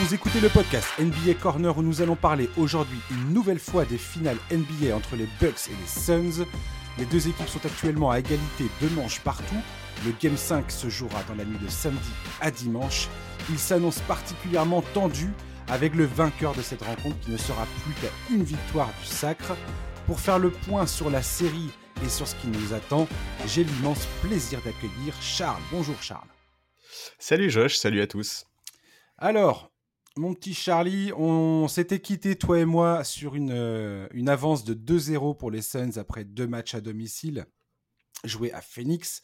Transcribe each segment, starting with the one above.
Vous écoutez le podcast NBA Corner où nous allons parler aujourd'hui une nouvelle fois des finales NBA entre les Bucks et les Suns. Les deux équipes sont actuellement à égalité deux manches partout. Le Game 5 se jouera dans la nuit de samedi à dimanche. Il s'annonce particulièrement tendu avec le vainqueur de cette rencontre qui ne sera plus qu'à une victoire du sacre. Pour faire le point sur la série et sur ce qui nous attend, j'ai l'immense plaisir d'accueillir Charles. Bonjour Charles. Salut Josh, salut à tous. Alors, mon petit Charlie, on s'était quitté, toi et moi, sur une, euh, une avance de 2-0 pour les Suns après deux matchs à domicile joués à Phoenix.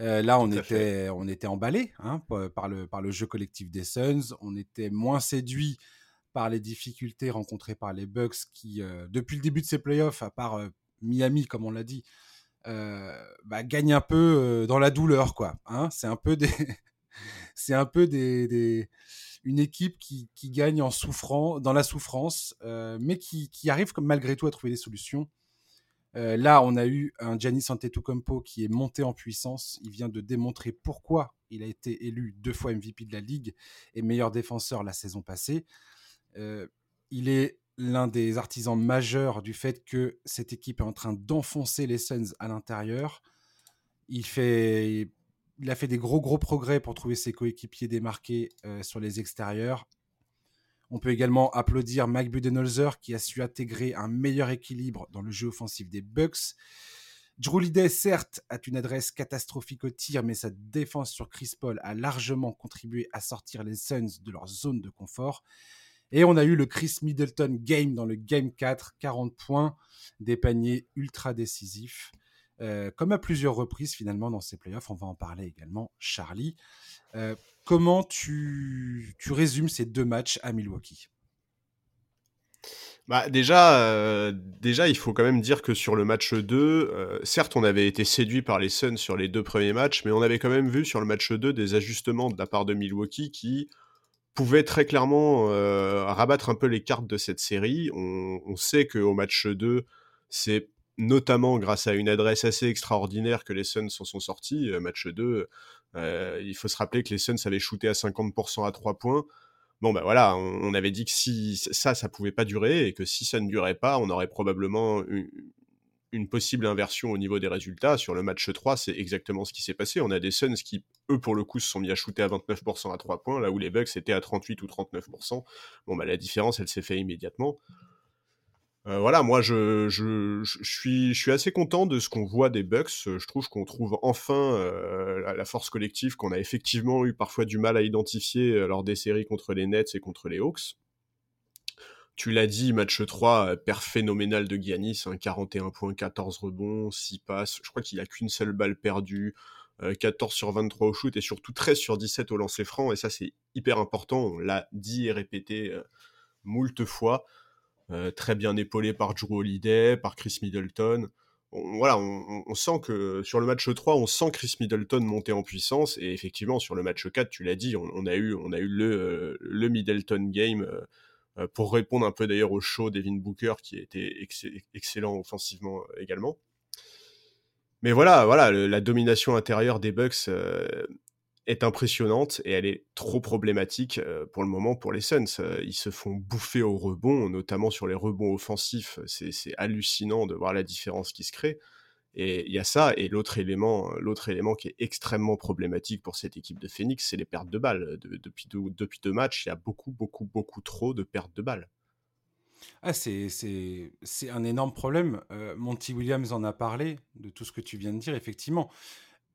Euh, là, on était, on était emballé hein, par, le, par le jeu collectif des Suns. On était moins séduit par les difficultés rencontrées par les Bucks qui, euh, depuis le début de ces playoffs, à part Miami, comme on l'a dit, bah, gagnent un peu dans la douleur. quoi. Hein. C'est un peu des... c'est un peu des, une équipe qui, gagne en souffrant, dans la souffrance, euh, mais qui, arrive malgré tout à trouver des solutions. Euh, là, on a eu un Giannis Antetokounmpo qui est monté en puissance. Il vient de démontrer pourquoi il a été élu deux fois MVP de la ligue et meilleur défenseur la saison passée. Euh, il est l'un des artisans majeurs du fait que cette équipe est en train d'enfoncer les Suns à l'intérieur. Il fait il a fait des gros gros progrès pour trouver ses coéquipiers démarqués euh, sur les extérieurs. On peut également applaudir Mike Budenholzer qui a su intégrer un meilleur équilibre dans le jeu offensif des Bucks. Drew Liday, certes, a une adresse catastrophique au tir, mais sa défense sur Chris Paul a largement contribué à sortir les Suns de leur zone de confort. Et on a eu le Chris Middleton game dans le Game 4, 40 points, des paniers ultra décisifs. Comme à plusieurs reprises finalement dans ces playoffs. On va en parler également, Charlie. Comment tu, tu, résumes ces deux matchs à Milwaukee? Bah déjà, déjà, il faut quand même dire que sur le match 2, certes, on avait été séduit par les Suns sur les deux premiers matchs, mais on avait quand même vu sur le match 2 des ajustements de la part de Milwaukee qui pouvaient très clairement rabattre un peu les cartes de cette série. On, on sait qu'au match 2, c'est notamment grâce à une adresse assez extraordinaire que les Suns s'en sont sortis. Euh, match 2, euh, il faut se rappeler que les Suns avaient shooté à 50% à 3 points. Bon, ben voilà, on, avait dit que si ça, ça pouvait pas durer et que si ça ne durait pas, on aurait probablement une, possible inversion au niveau des résultats. Sur le match 3, c'est exactement ce qui s'est passé. On a des Suns qui, eux, pour le coup, se sont mis à shooter à 29% à 3 points, là où les Bucks étaient à 38 ou 39%. Bon, bah, la différence, elle s'est faite immédiatement. Euh, voilà, moi je, suis, assez content de ce qu'on voit des Bucks. Je trouve qu'on trouve enfin euh, la force collective qu'on a effectivement eu parfois du mal à identifier euh, lors des séries contre les Nets et contre les Hawks. Tu l'as dit, match 3, père phénoménal de Giannis, 41 hein, points, 14 rebonds, 6 passes. Je crois qu'il a qu'une seule balle perdue, 14 sur 23 au shoot et surtout 13 sur 17 au lancer franc. Et ça, c'est hyper important. On l'a dit et répété moult fois. Euh, très bien épaulé par Drew Holiday, par Chris Middleton. On, voilà, on, sent que sur le match 3, on sent Chris Middleton monter en puissance. Et effectivement, sur le match 4, tu l'as dit, on, a eu, on a eu le, euh, le Middleton game euh, pour répondre un peu d'ailleurs au show d'Evin Booker qui était excellent offensivement également. Mais voilà, voilà, la domination intérieure des Bucks, est impressionnante et elle est trop problématique euh, pour le moment pour les Suns. Euh, ils se font bouffer au rebond, notamment sur les rebonds offensifs. C'est hallucinant de voir la différence qui se crée. Et il y a ça, et l'autre élément, l'autre élément qui est extrêmement problématique pour cette équipe de Phoenix, c'est les pertes de balles. depuis, deux, matchs, il y a beaucoup, beaucoup, beaucoup trop de pertes de balles. Ah, c'est un énorme problème. Euh, Monty Williams en a parlé de tout ce que tu viens de dire, effectivement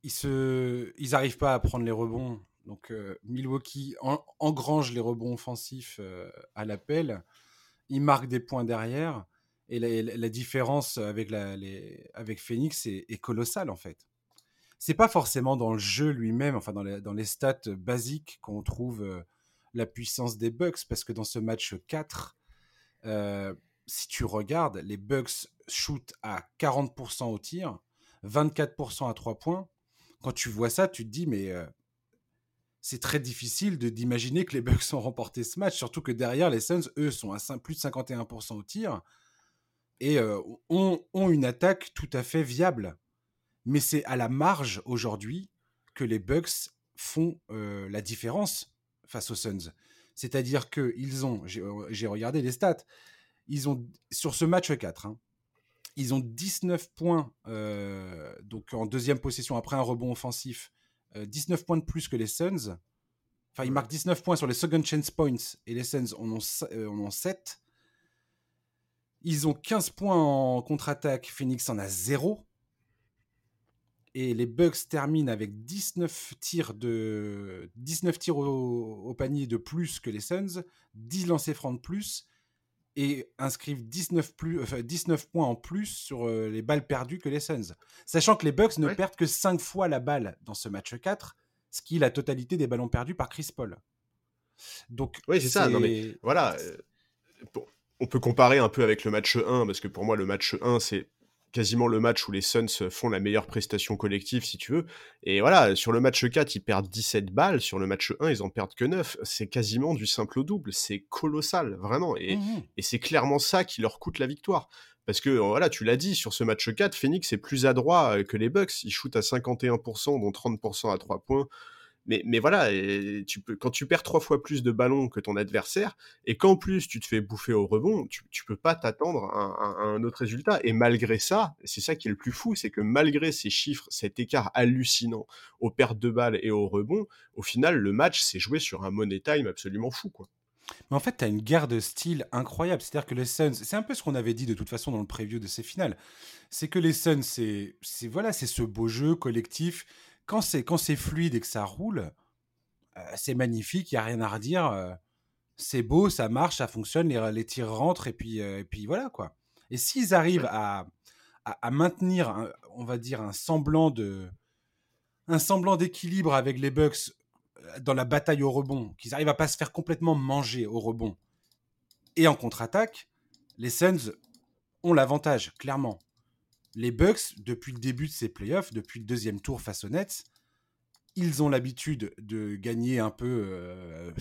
ils se, ils n'arrivent pas à prendre les rebonds. Donc euh, Milwaukee engrange les rebonds offensifs euh, à l'appel. Ils marquent des points derrière. Et la, différence avec, Phoenix est, colossale en fait. C'est pas forcément dans le jeu lui-même, enfin dans les, dans les stats basiques qu'on trouve euh, la puissance des Bucks, parce que dans ce match 4, si tu regardes, les Bucks shootent à 40% au tir, 24% à 3 points, quand tu vois ça, tu te dis, mais c'est très difficile d'imaginer que les Bucks ont remporté ce match, surtout que derrière, les Suns, eux, sont à plus de 51% au tir et ont, une attaque tout à fait viable. Mais c'est à la marge aujourd'hui que les Bucks font la différence face aux Suns. C'est-à-dire que ils ont, j'ai regardé les stats, ils ont sur ce match 4, hein, ils ont 19 points donc en deuxième possession après un rebond offensif, 19 points de plus que les Suns. Enfin, ils marquent 19 points sur les second chance points et les Suns en ont, en ont 7. Ils ont 15 points en contre-attaque, Phoenix en a 0. Et les Bucks terminent avec 19 tirs, de, 19 tirs au, panier de plus que les Suns, 10 lancers francs de plus, et inscrivent 19, plus, 19 points en plus sur euh, les balles perdues que les Suns. Sachant que les Bucks ne perdent que 5 fois la balle dans ce match 4, ce qui est la totalité des ballons perdus par Chris Paul. Donc, oui, c'est ça. Non, mais voilà. Euh, on peut comparer un peu avec le match 1, parce que pour moi, le match 1, c'est quasiment le match où les Suns font la meilleure prestation collective, si tu veux. Et voilà, sur le match 4, ils perdent 17 balles. Sur le match 1, ils en perdent que 9. C'est quasiment du simple au double. C'est colossal, vraiment. Et, mmh et c'est clairement ça qui leur coûte la victoire. Parce que, voilà, tu l'as dit, sur ce match 4, Phoenix est plus adroit que les Bucks. Ils shootent à 51%, dont 30% à 3 points. Mais, voilà, quand tu perds trois fois plus de ballons que ton adversaire, et qu'en plus tu te fais bouffer au rebond, tu, ne peux pas t'attendre à, un autre résultat. Et malgré ça, c'est ça qui est le plus fou, c'est que malgré ces chiffres, cet écart hallucinant aux pertes de balles et au rebond, au final, le match s'est joué sur un money time absolument fou, quoi. Mais en fait, tu as une guerre de style incroyable. C'est-à-dire que les Suns, c'est un peu ce qu'on avait dit de toute façon dans le preview de ces finales. C'est que les Suns, c'est voilà, c'est ce beau jeu collectif quand c'est quand c'est fluide et que ça roule, euh, c'est magnifique, il y a rien à redire. Euh, c'est beau, ça marche, ça fonctionne, les, les tirs rentrent et puis euh, et puis voilà quoi. Et s'ils arrivent à, à, maintenir, on va dire un semblant de un semblant d'équilibre avec les Bucks dans la bataille au rebond, qu'ils arrivent à pas se faire complètement manger au rebond et en contre-attaque, les Suns ont l'avantage clairement les Bucks, depuis le début de ces playoffs, depuis le deuxième tour face aux Nets, ils ont l'habitude de gagner un peu. Euh,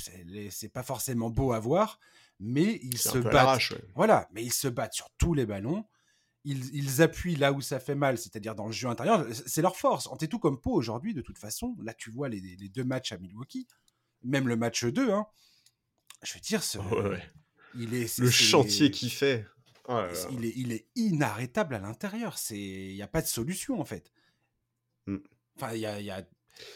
c'est pas forcément beau à voir, mais ils se battent. Voilà, mais ils se battent sur tous les ballons. Ils, appuient là où ça fait mal, c'est-à-dire dans le jeu intérieur. C'est leur force. En tout comme Pau aujourd'hui, de toute façon. Là, tu vois les, deux matchs à Milwaukee, même le match 2. Hein. je veux dire, ce, il est, le chantier qu'il fait. Oh il, est, il, est, inarrêtable à l'intérieur. Il n'y a pas de solution, en fait. Mmh. Enfin, y a, y a...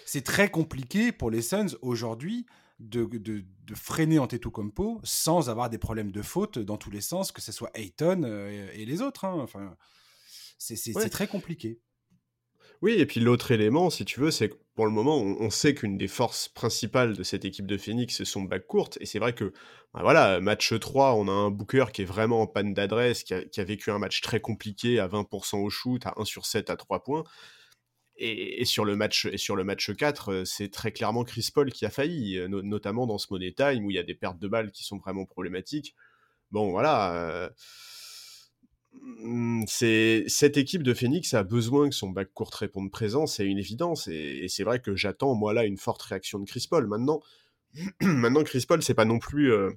C'est très compliqué pour les Suns aujourd'hui de, de, de, freiner Antetokounmpo sans avoir des problèmes de faute dans tous les sens, que ce soit Ayton euh, et les autres. Hein. Enfin, c'est très compliqué. Oui, et puis l'autre élément, si tu veux, c'est que pour le moment, on, sait qu'une des forces principales de cette équipe de Phoenix, c'est son back court. Et c'est vrai que, bah voilà, match 3, on a un Booker qui est vraiment en panne d'adresse, qui a, vécu un match très compliqué à 20% au shoot, à 1 sur 7 à 3 points. Et, sur le match, et sur le match 4, euh, c'est très clairement Chris Paul qui a failli, euh, notamment dans ce Money Time où il y a des pertes de balles qui sont vraiment problématiques. Bon, voilà. Euh, c'est cette équipe de Phoenix a besoin que son backcourt réponde présent, c'est une évidence. Et, c'est vrai que j'attends moi là une forte réaction de Chris Paul. Maintenant, maintenant Chris Paul, c'est pas non plus. Euh,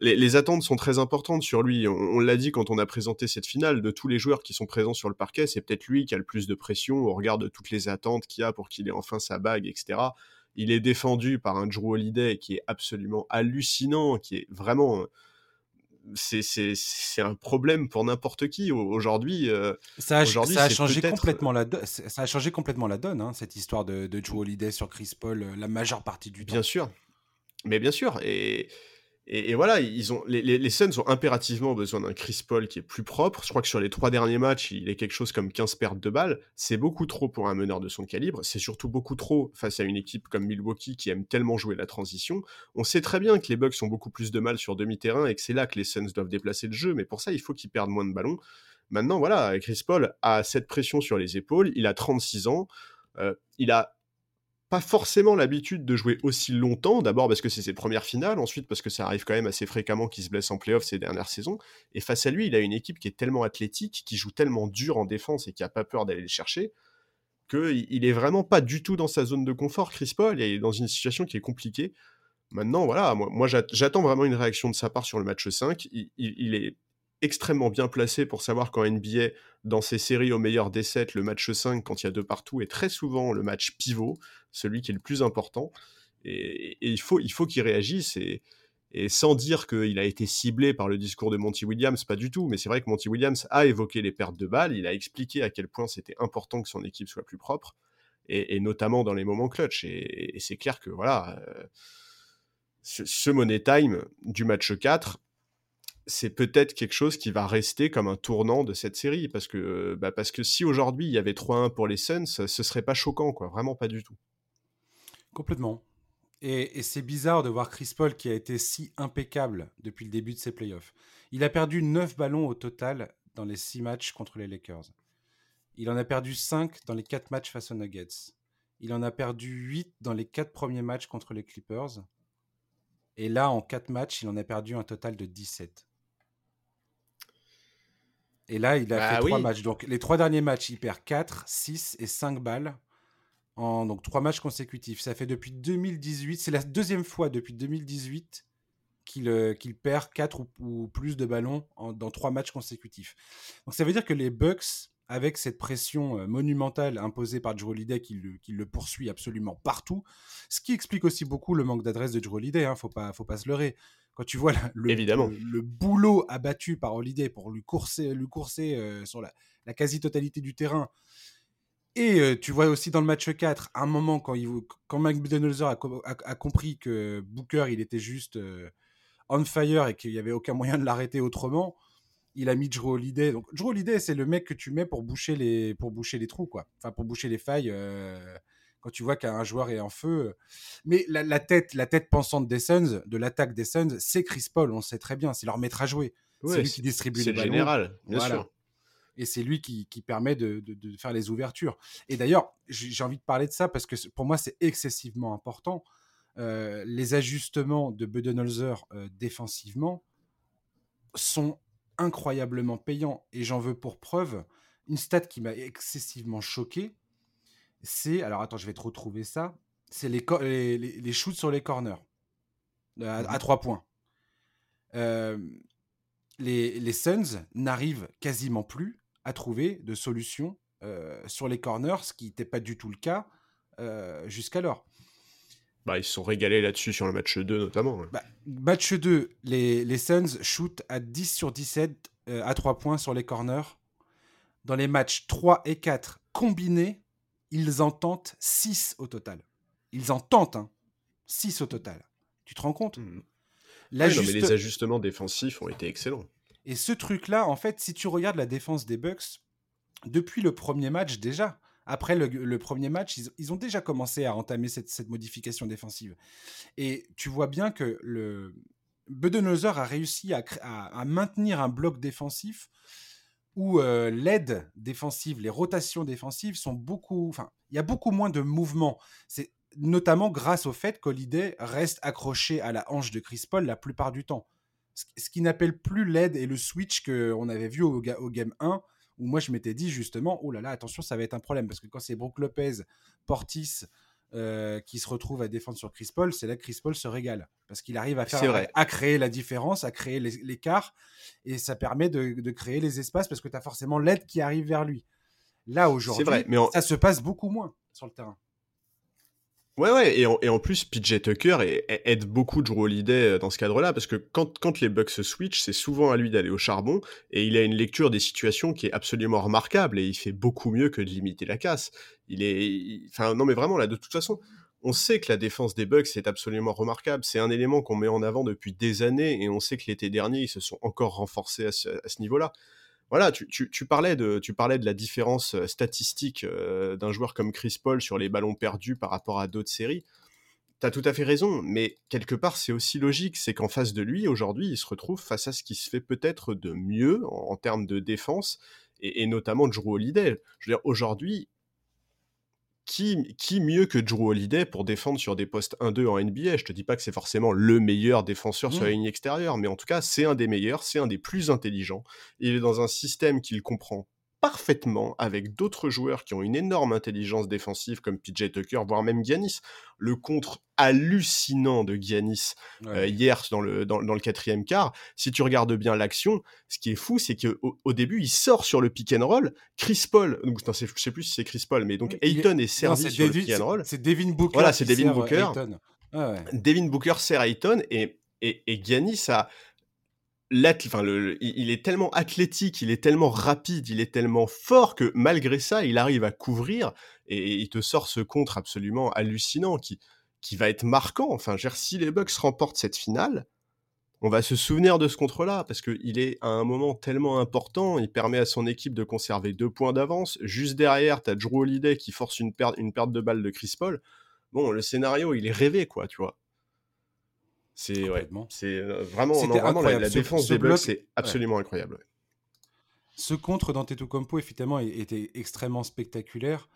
les, attentes sont très importantes sur lui. On, l'a dit quand on a présenté cette finale. De tous les joueurs qui sont présents sur le parquet, c'est peut-être lui qui a le plus de pression au regard de toutes les attentes qu'il a pour qu'il ait enfin sa bague, etc. Il est défendu par un Drew Holiday qui est absolument hallucinant, qui est vraiment c'est un problème pour n'importe qui aujourd'hui. Euh, ça, a, ça, a changé complètement la ça a changé complètement la donne, hein, cette histoire de, de Joe Holiday sur Chris Paul, euh, la majeure partie du temps. Bien sûr, mais bien sûr. Et, et, voilà, ils ont, les, Suns ont impérativement besoin d'un Chris Paul qui est plus propre. Je crois que sur les trois derniers matchs, il est quelque chose comme 15 pertes de balles. C'est beaucoup trop pour un meneur de son calibre. C'est surtout beaucoup trop face à une équipe comme Milwaukee qui aime tellement jouer la transition. On sait très bien que les Bucks ont beaucoup plus de mal sur demi-terrain et que c'est là que les Suns doivent déplacer le jeu. Mais pour ça, il faut qu'ils perdent moins de ballons. Maintenant, voilà, Chris Paul a cette pression sur les épaules. Il a 36 ans. Euh, il a pas forcément l'habitude de jouer aussi longtemps, d'abord parce que c'est ses premières finales, ensuite parce que ça arrive quand même assez fréquemment qu'il se blesse en playoff ces dernières saisons, et face à lui, il a une équipe qui est tellement athlétique, qui joue tellement dur en défense et qui a pas peur d'aller les chercher, qu'il est vraiment pas du tout dans sa zone de confort, Chris Paul, il est dans une situation qui est compliquée. Maintenant, voilà, moi, j'attends vraiment une réaction de sa part sur le match 5, il est extrêmement bien placé pour savoir qu'en NBA, dans ces séries au meilleur des 7, le match 5, quand il y a deux partout, est très souvent le match pivot, celui qui est le plus important. Et, il faut, faut qu'il réagisse. Et, Et sans dire qu'il a été ciblé par le discours de Monty Williams, pas du tout, mais c'est vrai que Monty Williams a évoqué les pertes de balles, il a expliqué à quel point c'était important que son équipe soit plus propre, et, notamment dans les moments clutch. Et, c'est clair que voilà, euh, ce, Money Time du match 4, c'est peut-être quelque chose qui va rester comme un tournant de cette série, parce que, bah parce que si aujourd'hui il y avait 3-1 pour les Suns, ce serait pas choquant, quoi, vraiment pas du tout. Complètement. Et, c'est bizarre de voir Chris Paul qui a été si impeccable depuis le début de ses playoffs. Il a perdu 9 ballons au total dans les 6 matchs contre les Lakers. Il en a perdu 5 dans les 4 matchs face aux Nuggets. Il en a perdu 8 dans les 4 premiers matchs contre les Clippers. Et là, en 4 matchs, il en a perdu un total de 17. Et là, il a bah fait 3 matchs. Donc, les 3 derniers matchs, il perd 4, 6 et 5 balles en donc trois matchs consécutifs. Ça fait depuis 2018, c'est la deuxième fois depuis 2018 qu'il euh, qu'il perd quatre ou, plus de ballons dans trois matchs consécutifs. Donc ça veut dire que les Bucks, avec cette pression euh, monumentale imposée par Drew Holiday, qui le, qui le, poursuit absolument partout, ce qui explique aussi beaucoup le manque d'adresse de Drew Holiday, hein, faut pas, faut pas se leurrer. Quand tu vois le, Évidemment. le, boulot abattu par Holiday pour lui courser, lui courser euh, sur la, la quasi-totalité du terrain, et tu vois aussi dans le match 4, à un moment, quand, il, quand Mike Budenholzer a, a, compris que Booker, il était juste on fire et qu'il n'y avait aucun moyen de l'arrêter autrement, il a mis Drew Holiday. Donc, Drew Holiday, c'est le mec que tu mets pour boucher les, pour boucher les trous, quoi. Enfin, pour boucher les failles quand tu vois qu'un joueur est en feu. Mais la, tête, la tête pensante des Suns, de l'attaque des Suns, c'est Chris Paul, on sait très bien, c'est leur maître à jouer. c'est lui qui distribue les ballons. C'est le général, bien sûr et c'est lui qui, permet de, faire les ouvertures. Et d'ailleurs, j'ai envie de parler de ça parce que pour moi, c'est excessivement important. Euh, les ajustements de Budenholzer euh, défensivement sont incroyablement payants. Et j'en veux pour preuve une stat qui m'a excessivement choqué. C'est, alors attends, je vais te retrouver ça. C'est les, les, shoots sur les corners à, à mmh trois points. Euh, les, les Suns n'arrivent quasiment plus à trouver de solutions euh, sur les corners, ce qui n'était pas du tout le cas euh, jusqu'alors. Bah, ils se sont régalés là-dessus sur le match 2 notamment. Bah, match 2, les, les Suns shootent à 10 sur 17 euh, à 3 points sur les corners. Dans les matchs 3 et 4 combinés, ils en tentent 6 au total. Ils en tentent hein, 6 au total. Tu te rends compte? Mmh. mais les ajustements défensifs ont été excellents. Et ce truc-là, en fait, si tu regardes la défense des Bucks, depuis le premier match déjà, après le, premier match, ils, ont déjà commencé à entamer cette, modification défensive. Et tu vois bien que le Budenholzer a réussi à, maintenir un bloc défensif où euh, l'aide défensive, les rotations défensives sont beaucoup. Enfin, il y a beaucoup moins de mouvements. C'est notamment grâce au fait qu'Holiday reste accroché à la hanche de Chris Paul la plupart du temps ce qui n'appelle plus l'aide et le switch qu'on avait vu au, au, Game 1, où moi je m'étais dit justement, oh là là, attention, ça va être un problème, parce que quand c'est Brook Lopez, Portis, euh, qui se retrouve à défendre sur Chris Paul, c'est là que Chris Paul se régale. Parce qu'il arrive à, faire, à, créer la différence, à créer l'écart, et ça permet de, créer les espaces parce que tu as forcément l'aide qui arrive vers lui. Là, aujourd'hui, ça se passe beaucoup moins sur le terrain. Ouais, ouais, et en, plus, PJ Tucker aide beaucoup Drew Holiday euh, dans ce cadre-là, parce que quand, les Bucks se switch, c'est souvent à lui d'aller au charbon, et il a une lecture des situations qui est absolument remarquable, et il fait beaucoup mieux que de limiter la casse. Il est. Enfin, non, mais vraiment, là, de toute façon, on sait que la défense des Bucks est absolument remarquable. C'est un élément qu'on met en avant depuis des années, et on sait que l'été dernier, ils se sont encore renforcés à ce niveau-là voilà, tu, parlais de, la différence euh, statistique euh, d'un joueur comme Chris Paul sur les ballons perdus par rapport à d'autres séries. Tu tout à fait raison, mais quelque part, c'est aussi logique. C'est qu'en face de lui, aujourd'hui, il se retrouve face à ce qui se fait peut-être de mieux en, termes de défense, et, et notamment Drew Holiday. Je veux dire, aujourd'hui, qui, mieux que Drew Holiday pour défendre sur des postes 1-2 en NBA Je te dis pas que c'est forcément le meilleur défenseur sur la mmh. ligne extérieure, mais en tout cas, c'est un des meilleurs, c'est un des plus intelligents. Il est dans un système qu'il comprend parfaitement avec d'autres joueurs qui ont une énorme intelligence défensive comme PJ Tucker, voire même Giannis. Le contre hallucinant de Giannis euh, hier dans le, dans, le quatrième quart, si tu regardes bien l'action, ce qui est fou, c'est qu'au au début, il sort sur le pick and roll. Chris Paul, donc, je sais plus si c'est Chris Paul, mais donc Ayton est, servi sur le pick and roll. C'est Devin Booker. Voilà, c'est Devin Booker. Devin Booker sert Ayton et Et, et Giannis a, il est tellement athlétique, il est tellement rapide, il est tellement fort que malgré ça, il arrive à couvrir et il te sort ce contre absolument hallucinant qui, qui va être marquant. Enfin, si les Bucks remportent cette finale, on va se souvenir de ce contre-là parce qu'il est à un moment tellement important. Il permet à son équipe de conserver deux points d'avance. Juste derrière, tu as Drew Holiday qui force une perte, une perte de balle de Chris Paul. Bon, le scénario, il est rêvé, quoi, tu vois. C'est ouais, c'est euh, vraiment, vraiment la, défense des Bucks, c'est absolument incroyable. Ce contre d'Antetokounmpo, effectivement, était extrêmement spectaculaire.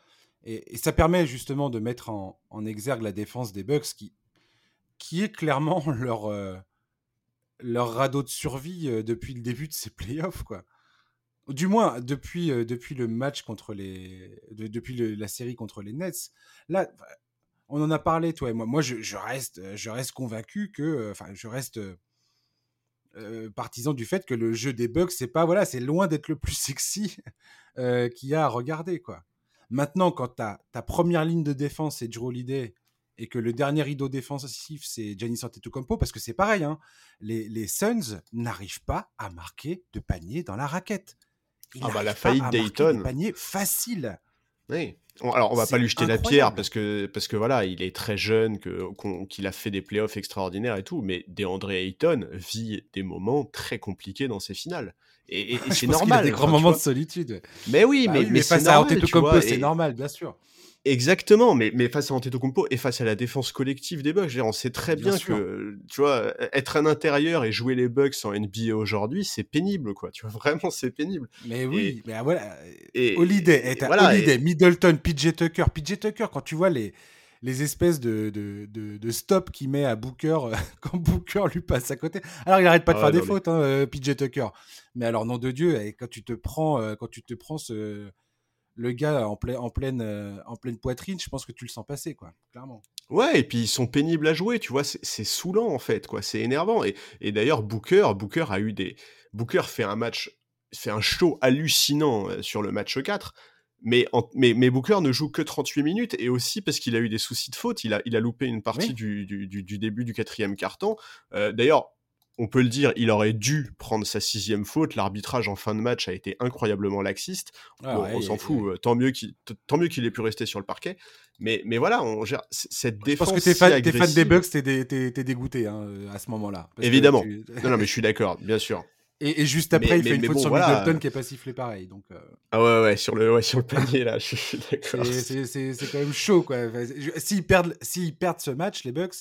Et, ça permet justement de mettre en, exergue la défense des Bucks, qui, qui est clairement leur, euh, leur radeau de survie euh, depuis le début de ces playoffs. Quoi. Du moins, depuis, depuis le match contre les. depuis la série contre les Nets. Là, on en a parlé, toi et moi. Moi, je, reste, euh, je reste convaincu que, euh, enfin, je reste euh, partisan du fait que le jeu des bugs, c'est pas, voilà, c'est loin d'être le plus sexy qu'il y a à regarder, quoi. Maintenant, quand ta première ligne de défense c'est Drew Holiday et que le dernier rideau défensif c'est Giannis Antetokounmpo, parce que c'est pareil, hein, les, les Suns n'arrivent pas à marquer de panier dans la raquette. ah bah la faillite Dayton. Panier facile. Oui. Alors, on va pas lui jeter la pierre parce que, parce que voilà, il est très jeune, qu'il a fait des playoffs extraordinaires et tout, mais DeAndre Ayton vit des moments très compliqués dans ses finales. Et, c'est normal. Il a des grands moments de solitude. Mais oui, bah mais, mais, face à Antetokounmpo, c'est normal, bien sûr. Exactement, mais, mais face à Antetokounmpo et face à la défense collective des Bucks, on sait très bien, que, tu vois, être un intérieur et jouer les Bucks en NBA aujourd'hui, c'est pénible, quoi. Tu vois, vraiment, c'est pénible. Mais oui, mais voilà. Et, Holiday, voilà, Holiday Middleton, PJ Tucker. PJ Tucker, quand tu vois les, les espèces de, de, de, stop qu'il met à Booker quand Booker lui passe à côté. Alors, il arrête pas de ah faire des fautes, hein, euh, PJ Tucker. Mais alors, nom de Dieu, quand tu te prends, euh, quand tu te prends ce le gars en, en, pleine, euh, en pleine poitrine, je pense que tu le sens passer, quoi, clairement. Ouais, et puis ils sont pénibles à jouer, tu vois, c'est saoulant en fait, quoi, c'est énervant. Et, et d'ailleurs, Booker, Booker a eu des. Booker fait un match, fait un show hallucinant euh, sur le match 4, mais, mais, mais, Booker ne joue que 38 minutes et aussi parce qu'il a eu des soucis de faute. Il a, il a loupé une partie du, du, du, début du quatrième carton. Euh, d'ailleurs, on peut le dire, il aurait dû prendre sa sixième faute. L'arbitrage en fin de match a été incroyablement laxiste. Ah on s'en fout. Euh, tant mieux qu'il, ait pu rester sur le parquet. Mais, mais voilà, on gère cette défense. Je pense que t'es fan, fan, des Bucks, t'es, dégoûté hein, à ce moment-là. Évidemment. non, non, mais je suis d'accord, bien sûr. Et, juste après, il fait une faute sur Middleton qui est pas sifflé pareil. Donc, euh. Ah ouais, ouais, sur le, ouais, sur le panier, là, je suis d'accord. C'est, quand même chaud, quoi. S'ils perdent, perdent ce match, les Bucks,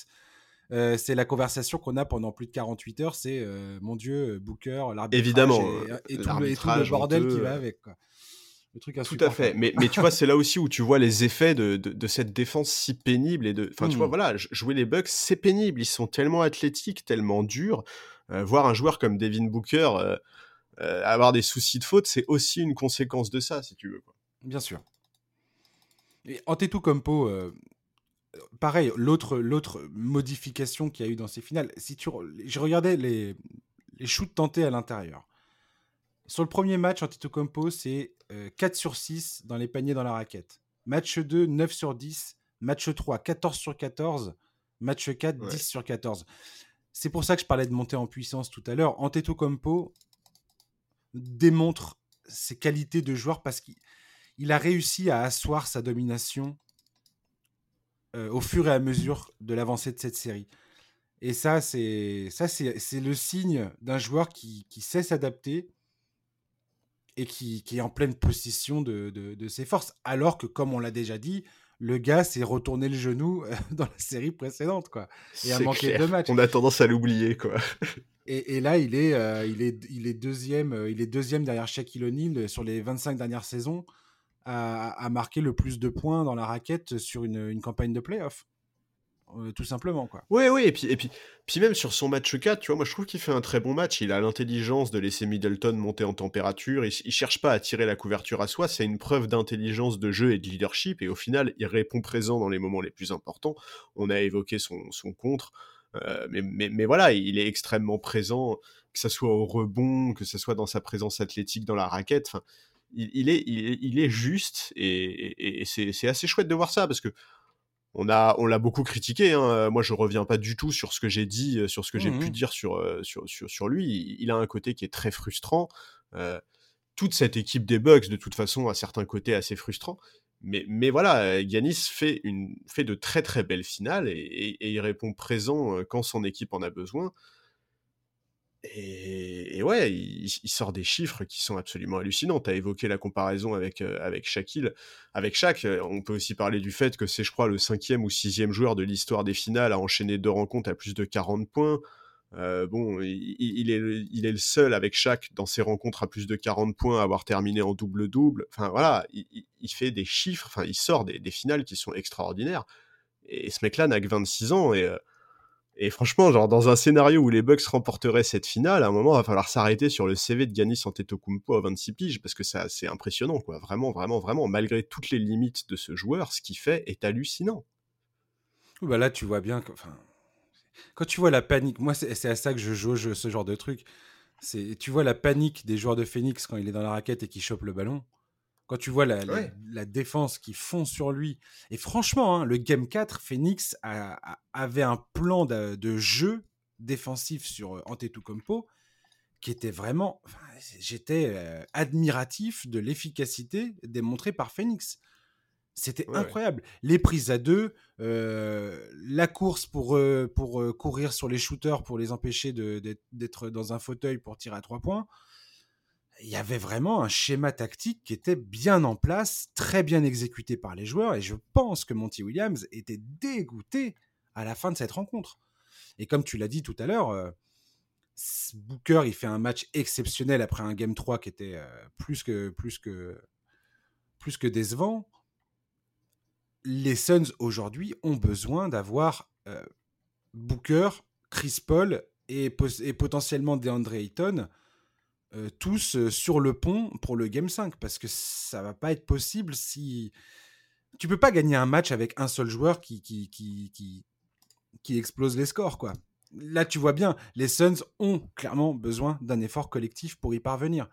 euh, c'est la conversation qu'on a pendant plus de 48 heures. C'est euh, mon Dieu, Booker, l'arbitrage Évidemment, et, tout, le, bordel qui va avec. Le truc tout à fait. Mais, mais tu vois, c'est là aussi où tu vois les effets de, de, cette défense si pénible. et de Enfin, tu vois, hmm. voilà, jouer les Bucks, c'est pénible. Ils sont tellement athlétiques, tellement durs. Euh, voir un joueur comme Devin Booker avoir des soucis de faute, c'est aussi une conséquence de ça, si tu veux. Bien sûr. Et Antetokounmpo, pareil, l'autre, l'autre modification qu'il y a eu dans ces finales, si tu, je regardais les, les shoots tentés à l'intérieur. Sur le premier match, Antetokounmpo, c'est 4 euh, sur 6 dans les paniers dans la raquette. Match 2, 9 sur 10. Match 3, 14 sur 14. Match 4, 10 sur 14. C'est pour ça que je parlais de monter en puissance tout à l'heure. Antetokounmpo démontre ses qualités de joueur parce qu'il a réussi à asseoir sa domination euh, au fur et à mesure de l'avancée de cette série. Et ça, c'est ça, c'est le signe d'un joueur qui, sait s'adapter et qui, est en pleine possession de, ses forces. Alors que, comme on l'a déjà dit, le gars s'est retourné le genou euh, dans la série précédente, quoi. Et a manqué deux matchs. On a tendance à l'oublier, quoi. Et, et, là, il est, euh, il est, il est deuxième, il est deuxième derrière Shaquille O'Neal sur les 25 dernières saisons à, marquer le plus de points dans la raquette sur une, campagne de playoff. Euh, tout simplement quoi. Oui oui et puis et puis puis même sur son match 4, tu vois, moi je trouve qu'il fait un très bon match, il a l'intelligence de laisser Middleton monter en température, il, il cherche pas à tirer la couverture à soi, c'est une preuve d'intelligence de jeu et de leadership et au final, il répond présent dans les moments les plus importants. On a évoqué son, son contre euh, mais, mais, mais, voilà, il est extrêmement présent, que ce soit au rebond, que ce soit dans sa présence athlétique dans la raquette. Il, est, il, est, juste et, c'est assez chouette de voir ça parce que on a, on l'a beaucoup critiqué. Hein. Moi, je reviens pas du tout sur ce que j'ai dit, euh, sur ce que j'ai pu Mmh dire sur, euh, sur, sur, sur lui. Il, a un côté qui est très frustrant. Euh, toute cette équipe des Bucks, de toute façon, a certains côtés assez frustrants. Mais, mais voilà, Yanis fait, une, fait de très très belles finales et, et il répond présent quand son équipe en a besoin. Et, ouais, il, sort des chiffres qui sont absolument hallucinants. Tu as évoqué la comparaison avec, euh, avec Shaquille. Avec Shaq, euh, on peut aussi parler du fait que c'est, je crois, le cinquième ou sixième joueur de l'histoire des finales à enchaîner deux rencontres à plus de 40 points. Euh, bon, il, est, il est le seul avec Shaq dans ses rencontres à plus de 40 points à avoir terminé en double-double. Enfin voilà, il, fait des chiffres, enfin il sort des, des, finales qui sont extraordinaires. Et ce mec-là n'a que 26 ans et et franchement, genre dans un scénario où les Bucks remporteraient cette finale, à un moment, il va falloir s'arrêter sur le CV de Giannis Antetokounmpo à 26 piges parce que c'est impressionnant, quoi. Vraiment, vraiment, vraiment. Malgré toutes les limites de ce joueur, ce qu'il fait est hallucinant. Bah là, tu vois bien que, quand tu vois la panique, moi, c'est à ça que je jauge ce genre de truc. Tu vois la panique des joueurs de Phoenix quand il est dans la raquette et qu'il chope le ballon. Quand tu vois la, défense qui fond sur lui. Et franchement, hein, le Game 4, Phoenix avait un plan de, jeu défensif sur euh, Antetokounmpo qui était vraiment... J'étais euh, admiratif de l'efficacité démontrée par Phoenix. C'était incroyable. Les prises à deux, euh, la course pour, pour courir sur les shooters pour les empêcher d'être dans un fauteuil pour tirer à trois points il y avait vraiment un schéma tactique qui était bien en place, très bien exécuté par les joueurs, et je pense que Monty Williams était dégoûté à la fin de cette rencontre. Et comme tu l'as dit tout à l'heure, euh, Booker, il fait un match exceptionnel après un Game 3 qui était euh, plus, que, plus, que, plus que décevant. Les Suns, aujourd'hui, ont besoin d'avoir euh, Booker, Chris Paul et, potentiellement DeAndre Ayton euh, tous euh, sur le pont pour le Game 5 parce que ça va pas être possible si tu peux pas gagner un match avec un seul joueur qui qui, qui, qui, explose les scores quoi. Là tu vois bien, les Suns ont clairement besoin d'un effort collectif pour y parvenir.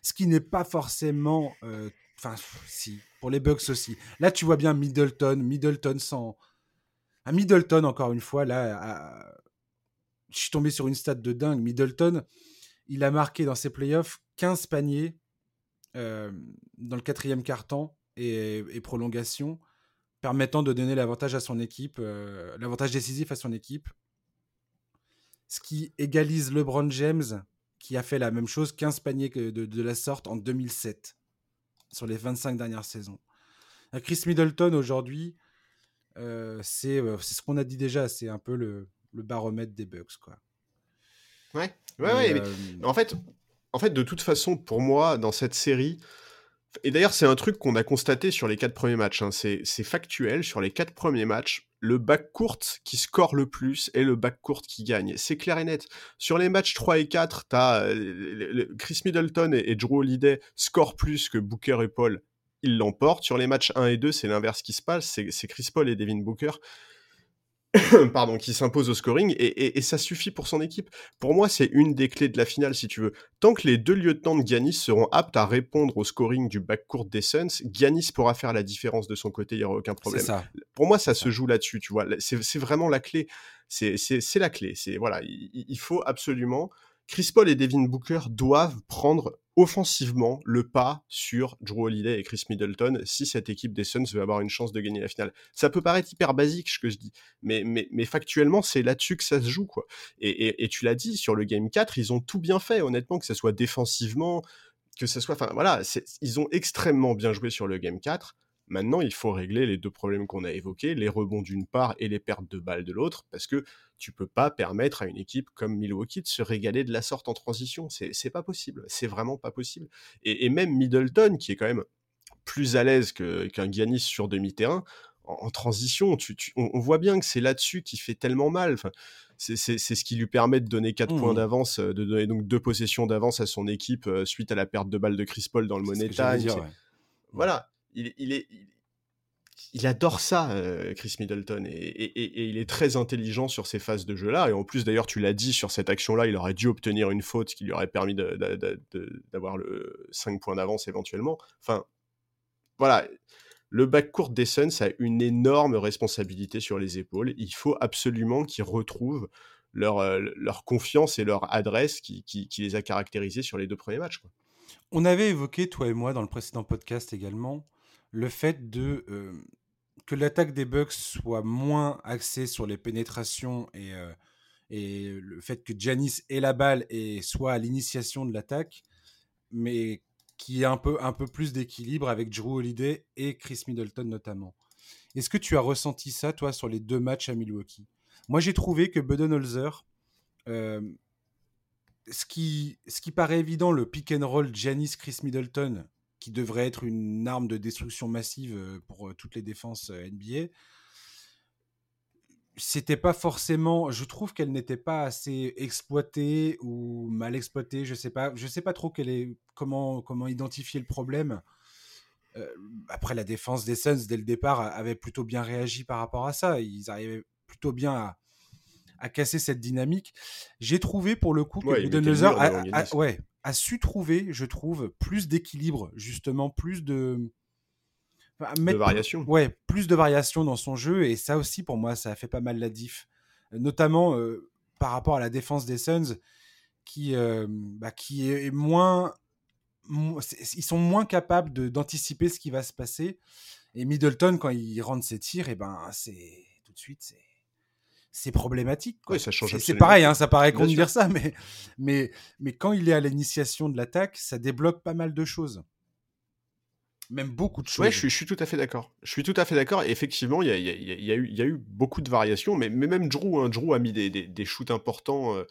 Ce qui n'est pas forcément euh, enfin si pour les Bucks aussi. Là tu vois bien Middleton, Middleton sans un Middleton encore une fois là je suis tombé sur une stat de dingue Middleton il a marqué dans ses playoffs 15 paniers euh, dans le quatrième quart-temps et, prolongation, permettant de donner l'avantage à son équipe, euh, l'avantage décisif à son équipe. Ce qui égalise LeBron James, qui a fait la même chose, 15 paniers de, la sorte en 2007, sur les 25 dernières saisons. Euh, Chris Middleton, aujourd'hui, c'est ce qu'on a dit déjà, c'est un peu le, le baromètre des Bucks. Quoi. Ouais, ouais, ouais. Euh, en, fait, en fait, de toute façon, pour moi, dans cette série, et d'ailleurs, c'est un truc qu'on a constaté sur les quatre premiers matchs, hein, c'est factuel, sur les quatre premiers matchs, le back court qui score le plus est le back court qui gagne. C'est clair et net. Sur les matchs 3 et 4, as, euh, Chris Middleton et, et Drew Holiday scorent plus que Booker et Paul. Ils l'emportent. Sur les matchs 1 et 2, c'est l'inverse qui se passe. C'est Chris Paul et Devin Booker pardon, qui s'impose au scoring, et, ça suffit pour son équipe. Pour moi, c'est une des clés de la finale, si tu veux. Tant que les deux lieutenants de Giannis seront aptes à répondre au scoring du backcourt des Suns, Giannis pourra faire la différence de son côté, il n'y aura aucun problème. Ça. Pour moi, ça se joue là-dessus, tu vois. C'est vraiment la clé. C'est la clé. C'est voilà, il, faut absolument Chris Paul et Devin Booker doivent prendre offensivement le pas sur Drew Holiday et Chris Middleton si cette équipe des Suns veut avoir une chance de gagner la finale. Ça peut paraître hyper basique ce que je dis, mais, mais, mais factuellement c'est là-dessus que ça se joue quoi. Et, et, tu l'as dit, sur le Game 4, ils ont tout bien fait honnêtement, que ce soit défensivement, que ce soit... Enfin voilà, ils ont extrêmement bien joué sur le Game 4. Maintenant, il faut régler les deux problèmes qu'on a évoqués, les rebonds d'une part et les pertes de balles de l'autre, parce que tu peux pas permettre à une équipe comme Milwaukee de se régaler de la sorte en transition. C'est pas possible. C'est vraiment pas possible. Et, même Middleton, qui est quand même plus à l'aise qu'un qu sur demi-terrain, en, transition, on, voit bien que c'est là-dessus qu'il fait tellement mal. Enfin, c'est ce qui lui permet de donner 4 points mmh. d'avance, euh, de donner donc deux possessions d'avance à son équipe euh, suite à la perte de balle de Chris Paul dans le Money Time. Voilà, il, adore ça, euh, Chris Middleton, et, il est très intelligent sur ces phases de jeu-là. Et en plus, d'ailleurs, tu l'as dit, sur cette action-là, il aurait dû obtenir une faute qui lui aurait permis d'avoir le 5 points d'avance éventuellement. Enfin, voilà. le backcourt des Suns a une énorme responsabilité sur les épaules. Il faut absolument qu'ils retrouvent leur, euh, confiance et leur adresse qui, les a caractérisés sur les deux premiers matchs. On avait évoqué, toi et moi, dans le précédent podcast également, le fait de que l'attaque des Bucks soit moins axée sur les pénétrations et, le fait que Janis ait la balle et soit à l'initiation de l'attaque, mais qui ait un peu, plus d'équilibre avec Drew Holiday et Chris Middleton notamment. Est-ce que tu as ressenti ça, toi, sur les deux matchs à Milwaukee? Moi, j'ai trouvé que Budenholzer, ce, qui, ce qui paraît évident, le pick and roll Giannis-Chris Middleton, qui devrait être une arme de destruction massive euh, pour euh, toutes les défenses NBA, c'était pas forcément je trouve qu'elle n'était pas assez exploitée ou mal exploitée je sais pas. Je sais pas trop quelle est comment comment identifier le problème. Euh, après la défense des Suns dès le départ avait plutôt bien réagi par rapport à ça. Ils arrivaient plutôt bien à, à casser cette dynamique. J'ai trouvé pour le coup que Budenholzer a, ouais, a su trouver je trouve plus d'équilibre justement plus de de variation. ouais, plus de variation dans son jeu. Et ça aussi, pour moi, ça a fait pas mal la diff. Notamment euh, par rapport à la défense des Suns, qui, euh, bah, qui est moins. Ils sont moins capables d'anticiper ce qui va se passer. Et Middleton, quand il rentre ses tirs, et ben, c'est tout de suite, c'est c'est problématique. Oui, ça change C'est pareil, hein, ça paraît con de dire ça, mais, mais, mais quand il est à l'initiation de l'attaque, ça débloque pas mal de choses même beaucoup de choses. Ouais, je suis, tout à fait d'accord. Je suis tout à fait d'accord. Effectivement, il y a, y, a y a, eu beaucoup de variations, mais, mais même Drew, hein, Drew a mis des, des, des shoots importants. Euh,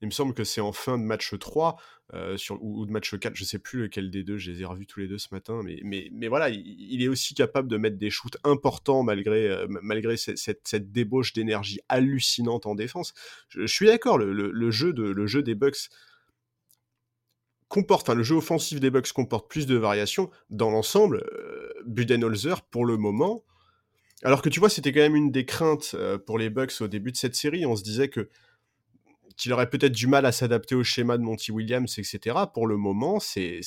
il me semble que c'est en fin de match 3 euh, ou, de match 4, je sais plus lequel des deux, je les ai revus tous les deux ce matin, mais, mais, mais voilà, il, est aussi capable de mettre des shoots importants malgré, euh, malgré cette, cette, débauche d'énergie hallucinante en défense. Je, suis d'accord, le, le, jeu de, le jeu des Bucks comporte, le jeu offensif des Bucks comporte plus de variations. Dans l'ensemble, euh, Budenholzer, pour le moment, alors que tu vois, c'était quand même une des craintes pour les Bucks au début de cette série. On se disait que qu'il aurait peut-être du mal à s'adapter au schéma de Monty Williams, etc. Pour le moment, c'est